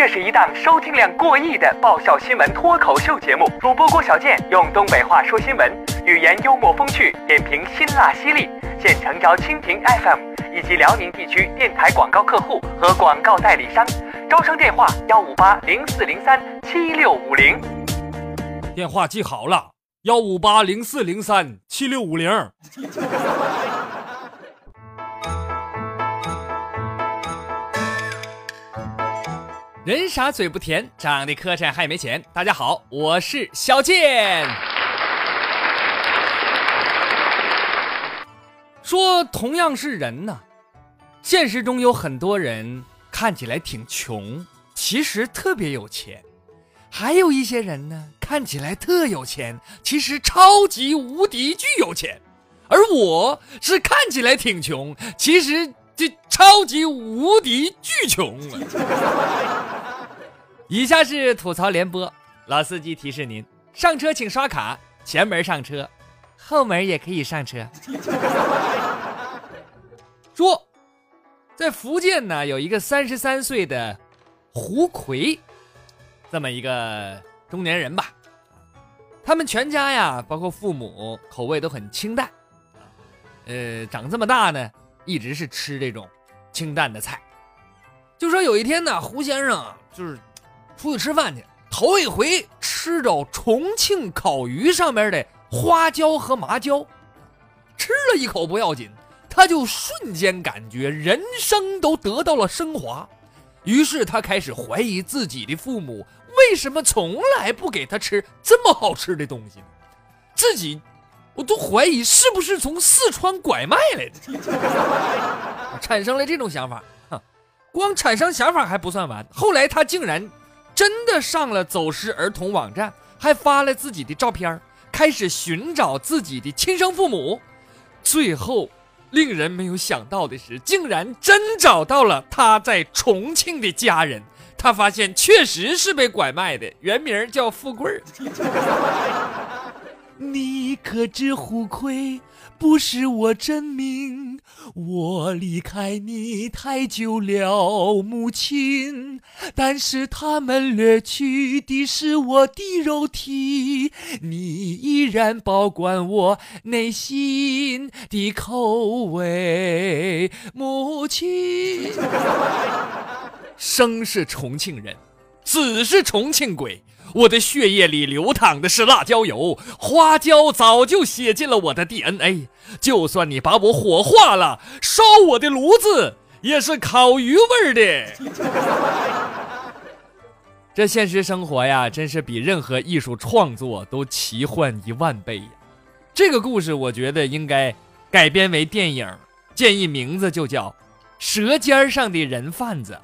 这是一档收听量过亿的爆笑新闻脱口秀节目，主播郭小贱用东北话说新闻，语言幽默风趣，点评辛辣犀利。现诚招蜻蜓 FM 以及辽宁地区电台广告客户和广告代理商，招商电话幺五八零四零三七六五零。电话记好了，幺五八零四零三七六五零。人傻嘴不甜，长得磕碜还没钱。大家好，我是小健。说同样是人呢，现实中有很多人看起来挺穷，其实特别有钱；还有一些人呢，看起来特有钱，其实超级无敌巨有钱。而我是看起来挺穷，其实这超级无敌巨穷。以下是吐槽联播，老司机提示您：上车请刷卡，前门上车，后门也可以上车。说，在福建呢，有一个三十三岁的胡奎，这么一个中年人吧，他们全家呀，包括父母，口味都很清淡，呃，长这么大呢，一直是吃这种清淡的菜。就说有一天呢，胡先生就是。出去吃饭去，头一回吃着重庆烤鱼上面的花椒和麻椒，吃了一口不要紧，他就瞬间感觉人生都得到了升华，于是他开始怀疑自己的父母为什么从来不给他吃这么好吃的东西？自己，我都怀疑是不是从四川拐卖来的，产生了这种想法。光产生想法还不算完，后来他竟然。真的上了走失儿童网站，还发了自己的照片开始寻找自己的亲生父母。最后，令人没有想到的是，竟然真找到了他在重庆的家人。他发现确实是被拐卖的，原名叫富贵儿。你可知胡奎不是我真名？我离开你太久了，母亲，但是他们掠去的是我的肉体，你依然保管我内心的口味，母亲。生是重庆人，死是重庆鬼。我的血液里流淌的是辣椒油，花椒早就写进了我的 DNA。就算你把我火化了，烧我的炉子也是烤鱼味儿的。这现实生活呀，真是比任何艺术创作都奇幻一万倍呀！这个故事我觉得应该改编为电影，建议名字就叫《舌尖上的人贩子》。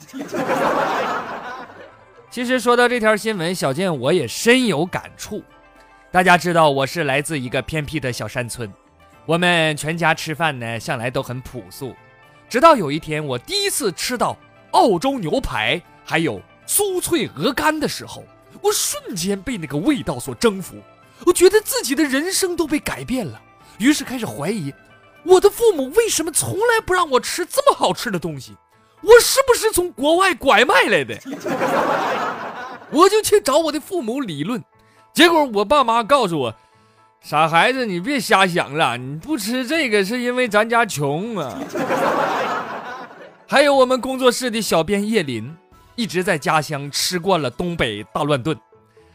其实说到这条新闻，小健我也深有感触。大家知道我是来自一个偏僻的小山村，我们全家吃饭呢向来都很朴素。直到有一天，我第一次吃到澳洲牛排还有酥脆鹅肝的时候，我瞬间被那个味道所征服。我觉得自己的人生都被改变了，于是开始怀疑我的父母为什么从来不让我吃这么好吃的东西。我是不是从国外拐卖来的？我就去找我的父母理论，结果我爸妈告诉我：“傻孩子，你别瞎想了，你不吃这个是因为咱家穷啊。”还有我们工作室的小编叶林，一直在家乡吃惯了东北大乱炖，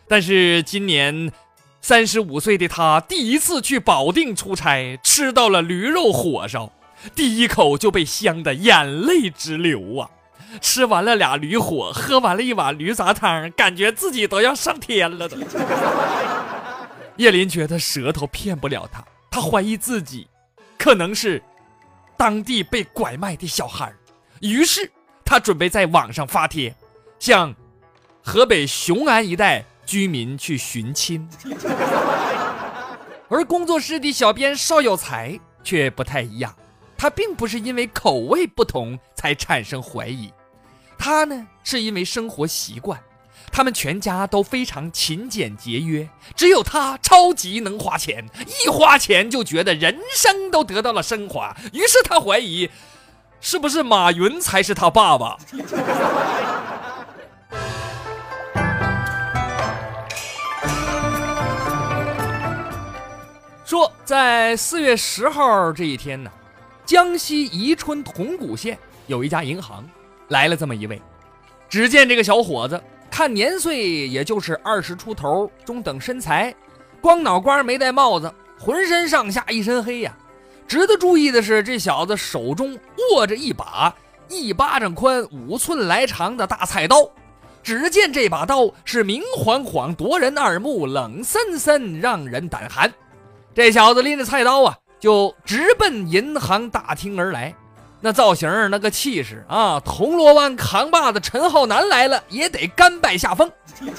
但是今年三十五岁的他第一次去保定出差，吃到了驴肉火烧。第一口就被香的眼泪直流啊！吃完了俩驴火，喝完了一碗驴杂汤，感觉自己都要上天了都。叶林觉得舌头骗不了他，他怀疑自己可能是当地被拐卖的小孩于是他准备在网上发帖，向河北雄安一带居民去寻亲。而工作室的小编邵有才却不太一样。他并不是因为口味不同才产生怀疑。他呢是因为生活习惯。他们全家都非常勤俭节约。只有他超级能花钱。一花钱就觉得人生都得到了升华。于是他怀疑是不是马云才是他爸爸？说在四月十号这一天呢江西宜春铜鼓县有一家银行来了这么一位。只见这个小伙子，看年岁也就是二十出头，中等身材，光脑瓜没戴帽子，浑身上下一身黑呀。值得注意的是，这小子手中握着一把一巴掌宽、五寸来长的大菜刀。只见这把刀是明晃晃、夺人耳目，冷森森，让人胆寒。这小子拎着菜刀啊，就直奔银行大厅而来。那造型那个气势啊，铜锣湾扛把子陈浩南来了也得甘拜下风。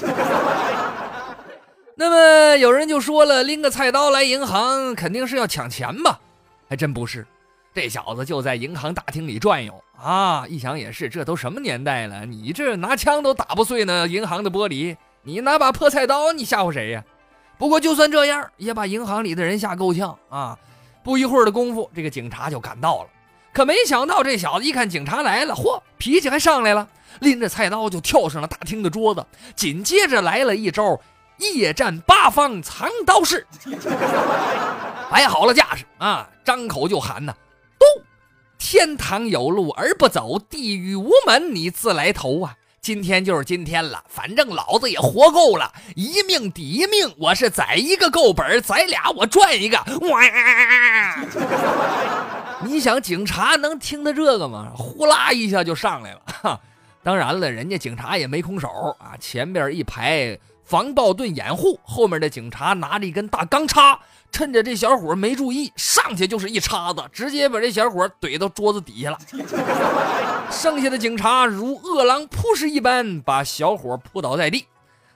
那么有人就说了，拎个菜刀来银行，肯定是要抢钱吧？还真不是，这小子就在银行大厅里转悠啊。一想也是，这都什么年代了，你这拿枪都打不碎呢银行的玻璃，你拿把破菜刀，你吓唬谁呀？不过就算这样，也把银行里的人吓够呛啊！不一会儿的功夫，这个警察就赶到了。可没想到，这小子一看警察来了，嚯，脾气还上来了，拎着菜刀就跳上了大厅的桌子，紧接着来了一招夜战八方藏刀式，摆好了架势啊，张口就喊呐：“都，天堂有路而不走，地狱无门你自来投啊！”今天就是今天了，反正老子也活够了，一命抵一命，我是宰一个够本，宰俩我赚一个。哇！你想警察能听得这个吗？呼啦一下就上来了。当然了，人家警察也没空手啊，前边一排防爆盾掩护，后面的警察拿着一根大钢叉。趁着这小伙没注意，上去就是一叉子，直接把这小伙怼到桌子底下了。剩下的警察如饿狼扑食一般，把小伙扑倒在地。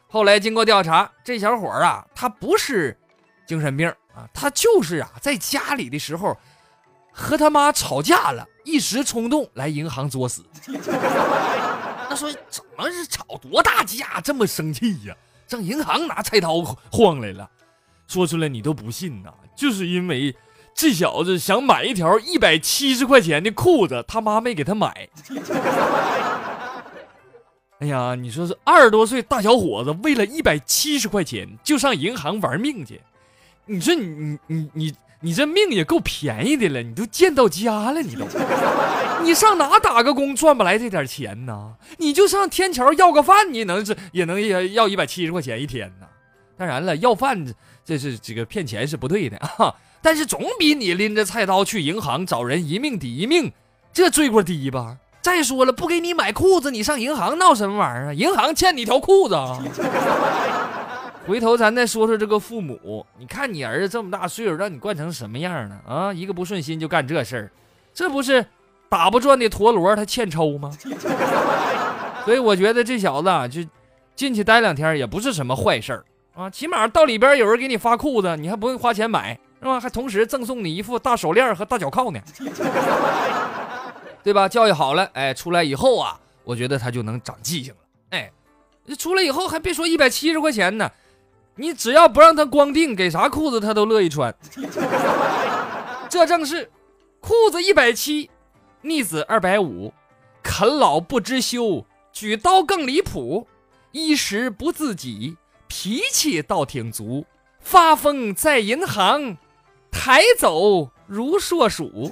后来经过调查，这小伙啊，他不是精神病啊，他就是啊，在家里的时候和他妈吵架了，一时冲动来银行作死。那说怎么是吵多大架，这么生气呀？上银行拿菜刀晃来了。说出来你都不信呐，就是因为这小子想买一条一百七十块钱的裤子，他妈没给他买。哎呀，你说是二十多岁大小伙子为了一百七十块钱就上银行玩命去？你说你你你你你这命也够便宜的了，你都贱到家了，你都，你上哪打个工赚不来这点钱呢？你就上天桥要个饭，你能是也能要要一百七十块钱一天呢？当然了，要饭这是这个骗钱是不对的啊，但是总比你拎着菜刀去银行找人一命抵一命，这罪过低吧？再说了，不给你买裤子，你上银行闹什么玩意儿啊？银行欠你条裤子啊！回头咱再说说这个父母，你看你儿子这么大岁数，让你惯成什么样了？啊，一个不顺心就干这事儿，这不是打不转的陀螺，他欠抽吗？所以我觉得这小子啊，就进去待两天也不是什么坏事儿。啊，起码到里边有人给你发裤子，你还不用花钱买，是吧？还同时赠送你一副大手链和大脚铐呢，对吧？教育好了，哎，出来以后啊，我觉得他就能长记性了。哎，出来以后还别说一百七十块钱呢，你只要不让他光腚，给啥裤子他都乐意穿。这正是裤子一百七，逆子二百五，啃老不知羞，举刀更离谱，衣食不自己。脾气倒挺足，发疯在银行，抬走如硕鼠。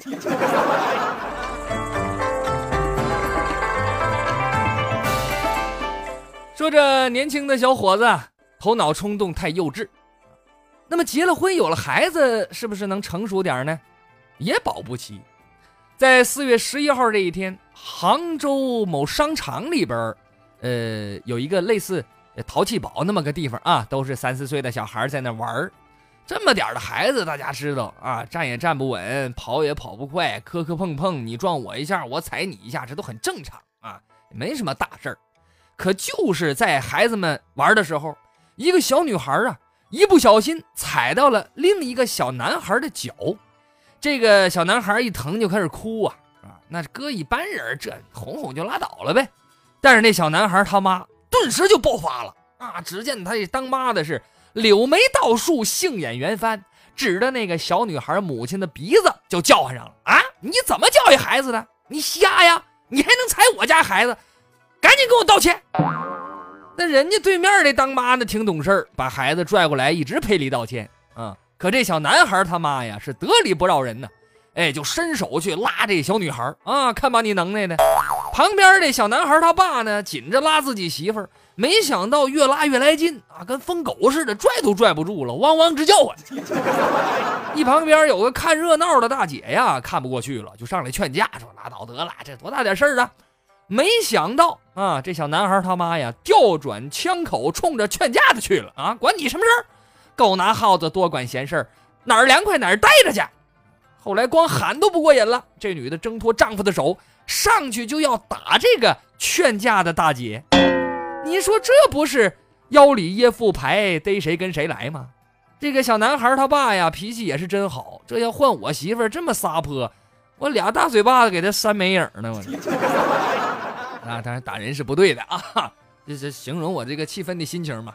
说这年轻的小伙子头脑冲动太幼稚，那么结了婚有了孩子，是不是能成熟点呢？也保不齐。在四月十一号这一天，杭州某商场里边，呃，有一个类似。淘气堡那么个地方啊，都是三四岁的小孩在那玩儿。这么点的孩子，大家知道啊，站也站不稳，跑也跑不快，磕磕碰碰，你撞我一下，我踩你一下，这都很正常啊，没什么大事儿。可就是在孩子们玩的时候，一个小女孩啊，一不小心踩到了另一个小男孩的脚，这个小男孩一疼就开始哭啊啊！那搁一般人，这哄哄就拉倒了呗。但是那小男孩他妈。顿时就爆发了啊！只见他这当妈的是柳眉倒竖，杏眼圆翻，指着那个小女孩母亲的鼻子就叫唤上了：“啊，你怎么教育孩子的？你瞎呀？你还能踩我家孩子？赶紧给我道歉！”那人家对面的当妈的挺懂事，把孩子拽过来，一直赔礼道歉啊。可这小男孩他妈呀是得理不饶人呢，哎，就伸手去拉这小女孩啊，看把你能耐的。旁边这小男孩他爸呢，紧着拉自己媳妇，没想到越拉越来劲啊，跟疯狗似的，拽都拽不住了，汪汪直叫唤。一旁边有个看热闹的大姐呀，看不过去了，就上来劝架，说拉倒得了，这多大点事儿啊！没想到啊，这小男孩他妈呀，调转枪口冲着劝架的去了啊！管你什么事儿？狗拿耗子多管闲事儿，哪儿凉快哪儿待着去。后来光喊都不过瘾了，这女的挣脱丈夫的手，上去就要打这个劝架的大姐。你说这不是腰里掖副牌，逮谁跟谁来吗？这个小男孩他爸呀，脾气也是真好。这要换我媳妇这么撒泼，我俩大嘴巴子给他扇没影呢。我 啊，当然打人是不对的啊，这是形容我这个气愤的心情嘛。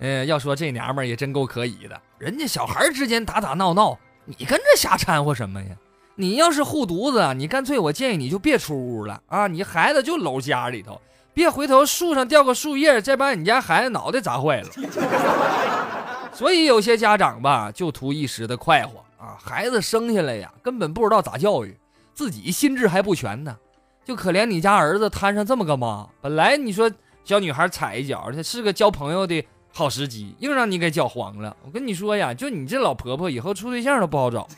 呃，要说这娘们儿也真够可以的，人家小孩之间打打闹闹，你跟着瞎掺和什么呀？你要是护犊子，你干脆我建议你就别出屋了啊，你孩子就搂家里头，别回头树上掉个树叶，再把你家孩子脑袋砸坏了。所以有些家长吧，就图一时的快活啊，孩子生下来呀，根本不知道咋教育，自己心智还不全呢，就可怜你家儿子摊上这么个妈，本来你说小女孩踩一脚，这是个交朋友的。好时机，硬让你给搅黄了。我跟你说呀，就你这老婆婆，以后处对象都不好找。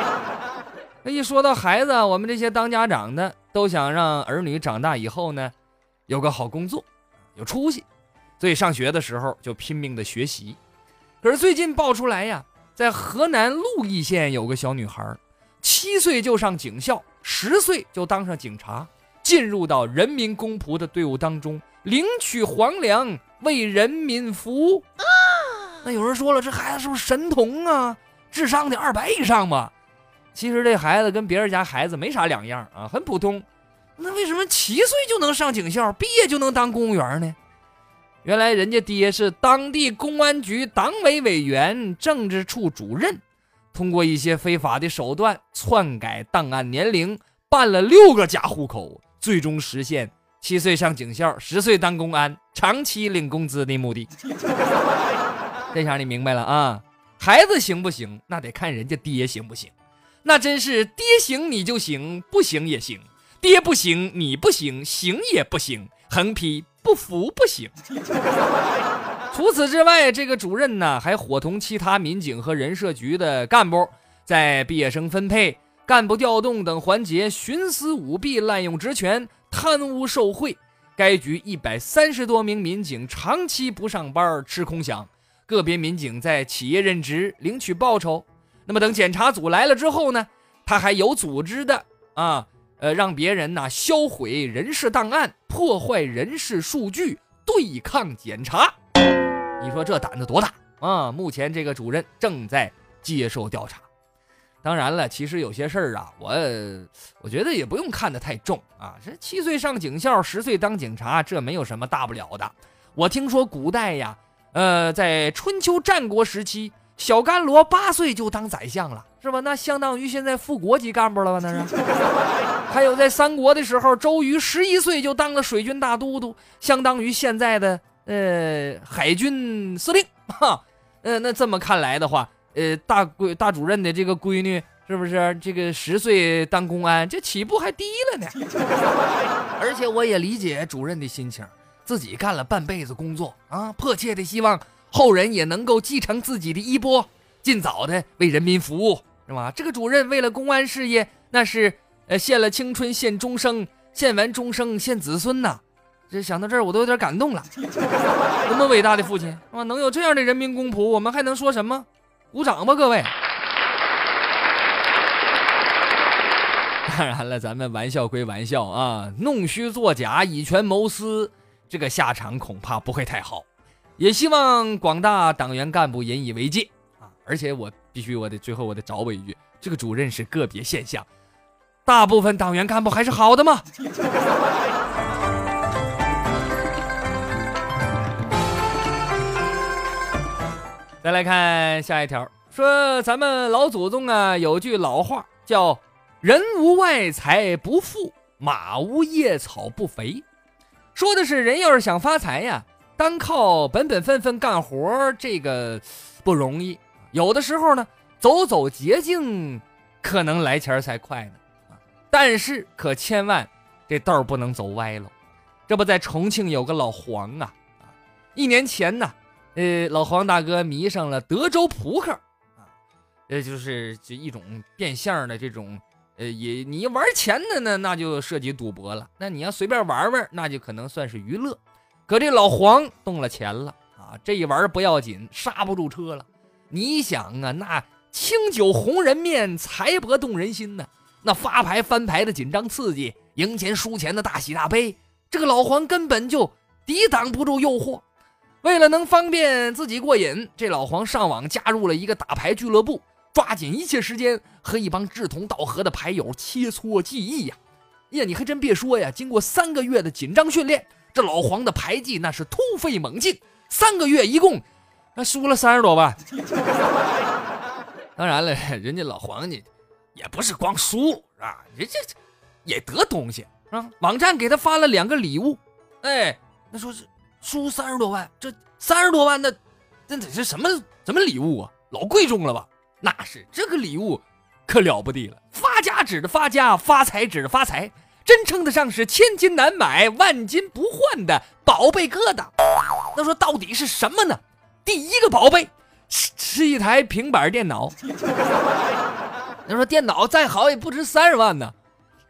那一说到孩子，我们这些当家长的都想让儿女长大以后呢，有个好工作，有出息，所以上学的时候就拼命的学习。可是最近爆出来呀，在河南鹿邑县有个小女孩，七岁就上警校，十岁就当上警察，进入到人民公仆的队伍当中，领取皇粮。为人民服务，啊那有人说了，这孩子是不是神童啊？智商得二百以上吧？其实这孩子跟别人家孩子没啥两样啊，很普通。那为什么七岁就能上警校，毕业就能当公务员呢？原来人家爹是当地公安局党委委员、政治处主任，通过一些非法的手段篡改档案年龄，办了六个假户口，最终实现。七岁上警校，十岁当公安，长期领工资的目的。这下你明白了啊？孩子行不行，那得看人家爹行不行。那真是爹行你就行，不行也行；爹不行你不行，行也不行，横批不服不行。除此之外，这个主任呢，还伙同其他民警和人社局的干部，在毕业生分配、干部调动等环节徇私舞弊、滥用职权。贪污受贿，该局一百三十多名民警长期不上班吃空饷，个别民警在企业任职领取报酬。那么等检查组来了之后呢，他还有组织的啊，呃，让别人呢销毁人事档案，破坏人事数据，对抗检查。你说这胆子多大啊？目前这个主任正在接受调查。当然了，其实有些事儿啊，我我觉得也不用看得太重啊。这七岁上警校，十岁当警察，这没有什么大不了的。我听说古代呀，呃，在春秋战国时期，小甘罗八岁就当宰相了，是吧？那相当于现在副国级干部了吧？那是。还有在三国的时候，周瑜十一岁就当了水军大都督，相当于现在的呃海军司令。哈，呃，那这么看来的话。呃，大闺大主任的这个闺女是不是这个十岁当公安，这起步还低了呢？而且我也理解主任的心情，自己干了半辈子工作啊，迫切的希望后人也能够继承自己的衣钵，尽早的为人民服务，是吧？这个主任为了公安事业，那是呃献了青春，献终生，献完终生，献子孙呐。这想到这儿，我都有点感动了。多么伟大的父亲啊！能有这样的人民公仆，我们还能说什么？鼓掌吧，各位！当然了，咱们玩笑归玩笑啊，弄虚作假、以权谋私，这个下场恐怕不会太好。也希望广大党员干部引以为戒啊！而且我必须，我得最后我得找我一句：这个主任是个别现象，大部分党员干部还是好的嘛。再来看下一条，说咱们老祖宗啊有句老话叫“人无外财不富，马无夜草不肥”，说的是人要是想发财呀，单靠本本分分干活这个不容易，有的时候呢，走走捷径，可能来钱才快呢。啊，但是可千万这道不能走歪了。这不在重庆有个老黄啊，啊，一年前呢，呃，老黄大哥迷上了德州扑克，啊，呃，就是这一种变相的这种，呃，也你玩钱的呢，那就涉及赌博了。那你要随便玩玩，那就可能算是娱乐。可这老黄动了钱了啊，这一玩不要紧，刹不住车了。你想啊，那清酒红人面，财帛动人心呐，那发牌翻牌的紧张刺激，赢钱输钱的大喜大悲。这个老黄根本就抵挡不住诱惑，为了能方便自己过瘾，这老黄上网加入了一个打牌俱乐部，抓紧一切时间和一帮志同道合的牌友切磋技艺呀！呀，你还真别说呀，经过三个月的紧张训练，这老黄的牌技那是突飞猛进，三个月一共那输了三十多万。当然了，人家老黄家，也不是光输啊，人家也得东西。啊！网站给他发了两个礼物，哎，那说是输三十多万，这三十多万的，那得是什么什么礼物啊？老贵重了吧？那是这个礼物，可了不得了！发家指的发家，发财指的发财，真称得上是千金难买、万金不换的宝贝疙瘩。那说到底是什么呢？第一个宝贝是是一台平板电脑。他说电脑再好也不值三十万呢。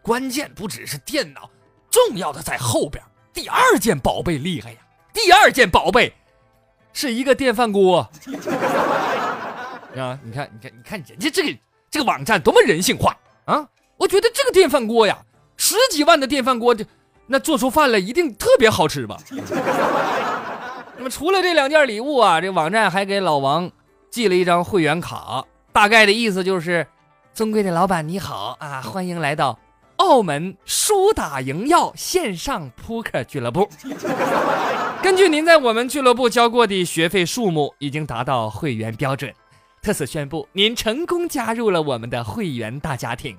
关键不只是电脑，重要的在后边。第二件宝贝厉害呀！第二件宝贝是一个电饭锅 啊！你看，你看，你看，人家这个这个网站多么人性化啊！我觉得这个电饭锅呀，十几万的电饭锅，这那做出饭来一定特别好吃吧？那么除了这两件礼物啊，这网站还给老王寄了一张会员卡，大概的意思就是：尊贵的老板你好啊，欢迎来到。澳门输打赢要线上扑克俱乐部，根据您在我们俱乐部交过的学费数目，已经达到会员标准，特此宣布您成功加入了我们的会员大家庭。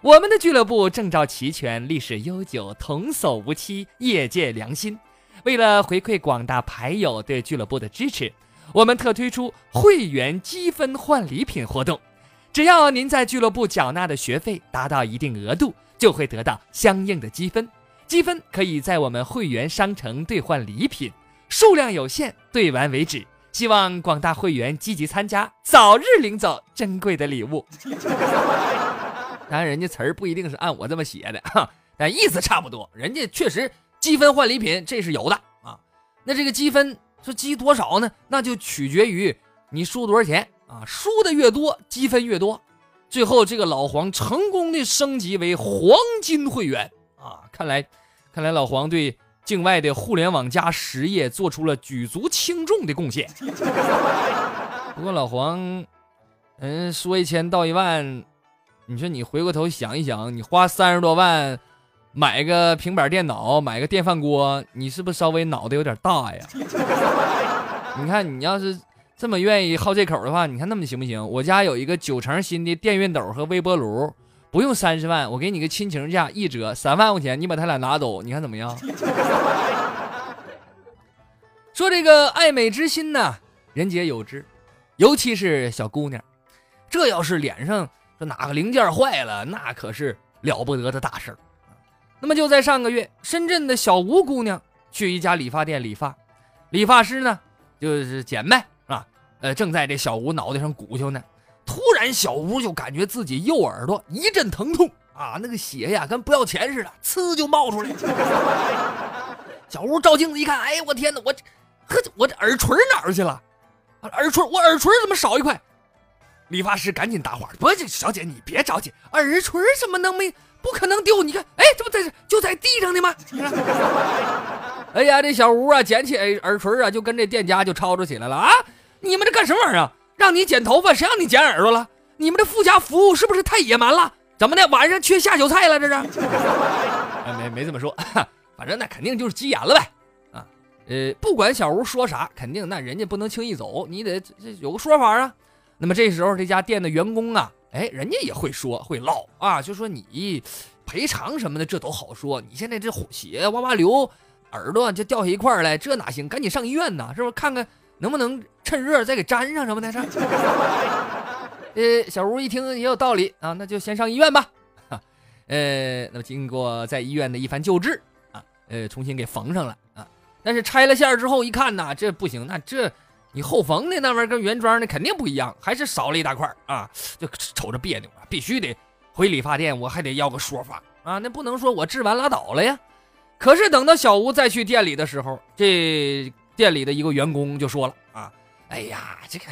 我们的俱乐部证照齐全，历史悠久，童叟无欺，业界良心。为了回馈广大牌友对俱乐部的支持，我们特推出会员积分换礼品活动。只要您在俱乐部缴纳的学费达到一定额度。就会得到相应的积分，积分可以在我们会员商城兑换礼品，数量有限，兑完为止。希望广大会员积极参加，早日领走珍贵的礼物。当然，人家词儿不一定是按我这么写的哈，但意思差不多。人家确实积分换礼品，这是有的啊。那这个积分说积多少呢？那就取决于你输多少钱啊，输的越多，积分越多。最后，这个老黄成功的升级为黄金会员啊！看来，看来老黄对境外的互联网加实业做出了举足轻重的贡献。不过老黄，嗯，说一千道一万，你说你回过头想一想，你花三十多万买个平板电脑，买个电饭锅，你是不是稍微脑袋有点大呀？你看，你要是。这么愿意好这口的话，你看那么行不行？我家有一个九成新的电熨斗和微波炉，不用三十万，我给你个亲情价，一折三万块钱，你把它俩拿走，你看怎么样？说这个爱美之心呢，人皆有之，尤其是小姑娘，这要是脸上说哪个零件坏了，那可是了不得的大事儿。那么就在上个月，深圳的小吴姑娘去一家理发店理发，理发师呢就是剪呗啊。呃，正在这小吴脑袋上鼓秋呢，突然小吴就感觉自己右耳朵一阵疼痛啊，那个血呀跟不要钱似的，呲就冒出来。小吴照镜子一看，哎我天哪，我呵我这耳垂哪儿去了？耳垂我耳垂怎么少一块？理发师赶紧搭话，不是，小姐你别着急，耳垂怎么能没？不可能丢！你看，哎，这不在这就在地上呢吗？哎呀，这小吴啊，捡起耳耳垂啊，就跟这店家就吵吵起来了啊！你们这干什么玩意儿啊？让你剪头发，谁让你剪耳朵了？你们这附加服务是不是太野蛮了？怎么的？晚上缺下酒菜了？这是？没没这么说，反正那肯定就是急眼了呗。啊，呃，不管小吴说啥，肯定那人家不能轻易走，你得这有个说法啊。那么这时候这家店的员工啊，哎，人家也会说会唠啊，就说你赔偿什么的这都好说，你现在这血哇哇流，耳朵就掉下一块来，这哪行？赶紧上医院呐，是不是？看看。能不能趁热再给粘上什么的。这，呃，小吴一听也有道理啊，那就先上医院吧。呃，那么经过在医院的一番救治啊，呃，重新给缝上了啊。但是拆了线之后一看呐，这不行，那这你后缝的那玩意儿跟原装的肯定不一样，还是少了一大块啊，就瞅着别扭啊，必须得回理发店，我还得要个说法啊，那不能说我治完拉倒了呀。可是等到小吴再去店里的时候，这店里的一个员工就说了啊，哎呀，这个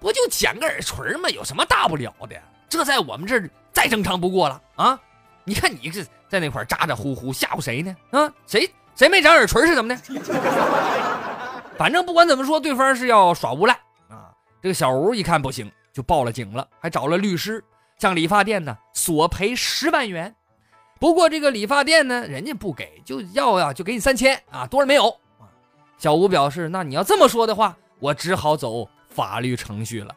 不就剪个耳垂吗？有什么大不了的？这在我们这儿再正常不过了啊。你看你这在那块咋咋呼呼吓唬谁呢？啊，谁谁没长耳垂是怎么的？反正不管怎么说，对方是要耍无赖啊！这个小吴一看不行，就报了警了，还找了律师向理发店呢索赔十万元。不过这个理发店呢，人家不给，就要呀就给你三千啊，多了没有啊？小吴表示，那你要这么说的话，我只好走法律程序了。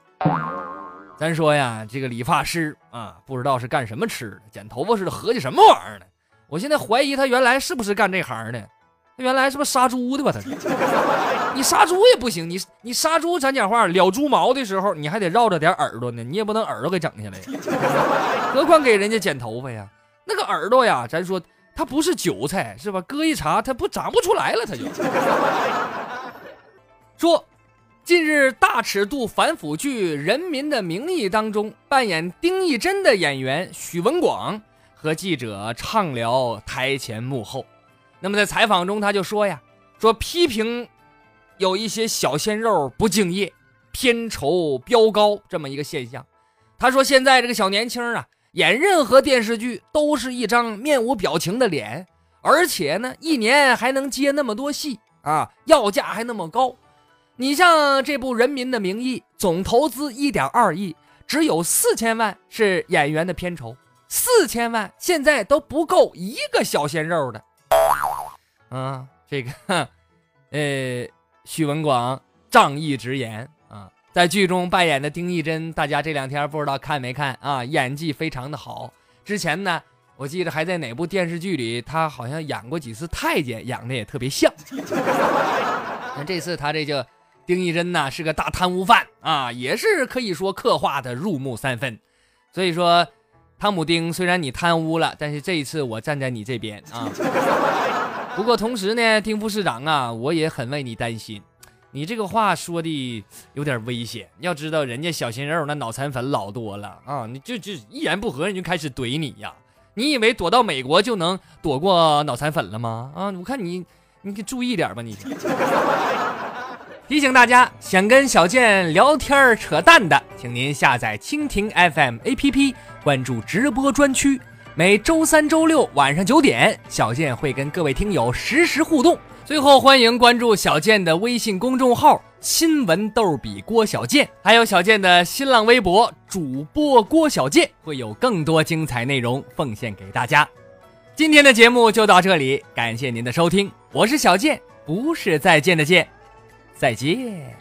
咱说呀，这个理发师啊，不知道是干什么吃的，剪头发似的，合计什么玩意儿呢？我现在怀疑他原来是不是干这行的？他原来是不是杀猪的吧？他，你杀猪也不行，你你杀猪，咱讲话燎猪毛的时候，你还得绕着点耳朵呢，你也不能耳朵给整下来，何况给人家剪头发呀？那个耳朵呀，咱说它不是韭菜是吧？割一茬，它不长不出来了，它就 说。近日，大尺度反腐剧《人民的名义》当中，扮演丁义珍的演员许文广和记者畅聊台前幕后。那么在采访中，他就说呀，说批评有一些小鲜肉不敬业、片酬飙高这么一个现象。他说，现在这个小年轻啊，演任何电视剧都是一张面无表情的脸，而且呢，一年还能接那么多戏啊，要价还那么高。你像这部《人民的名义》，总投资一点二亿，只有四千万是演员的片酬，四千万现在都不够一个小鲜肉的。啊，这个，呃，许文广仗义直言啊，在剧中扮演的丁义珍，大家这两天不知道看没看啊？演技非常的好。之前呢，我记得还在哪部电视剧里，他好像演过几次太监，演的也特别像。那这次他这就。丁义珍呢是个大贪污犯啊，也是可以说刻画的入木三分。所以说，汤姆丁虽然你贪污了，但是这一次我站在你这边啊。不过同时呢，丁副市长啊，我也很为你担心。你这个话说的有点危险。要知道人家小鲜肉那脑残粉老多了啊，你就就一言不合人就开始怼你呀。你以为躲到美国就能躲过脑残粉了吗？啊，我看你，你可注意点吧你。提醒大家，想跟小健聊天扯淡的，请您下载蜻蜓 FM APP，关注直播专区。每周三、周六晚上九点，小健会跟各位听友实时互动。最后，欢迎关注小健的微信公众号“新闻逗比郭小健”，还有小健的新浪微博主播郭小健，会有更多精彩内容奉献给大家。今天的节目就到这里，感谢您的收听，我是小健，不是再见的见。再见。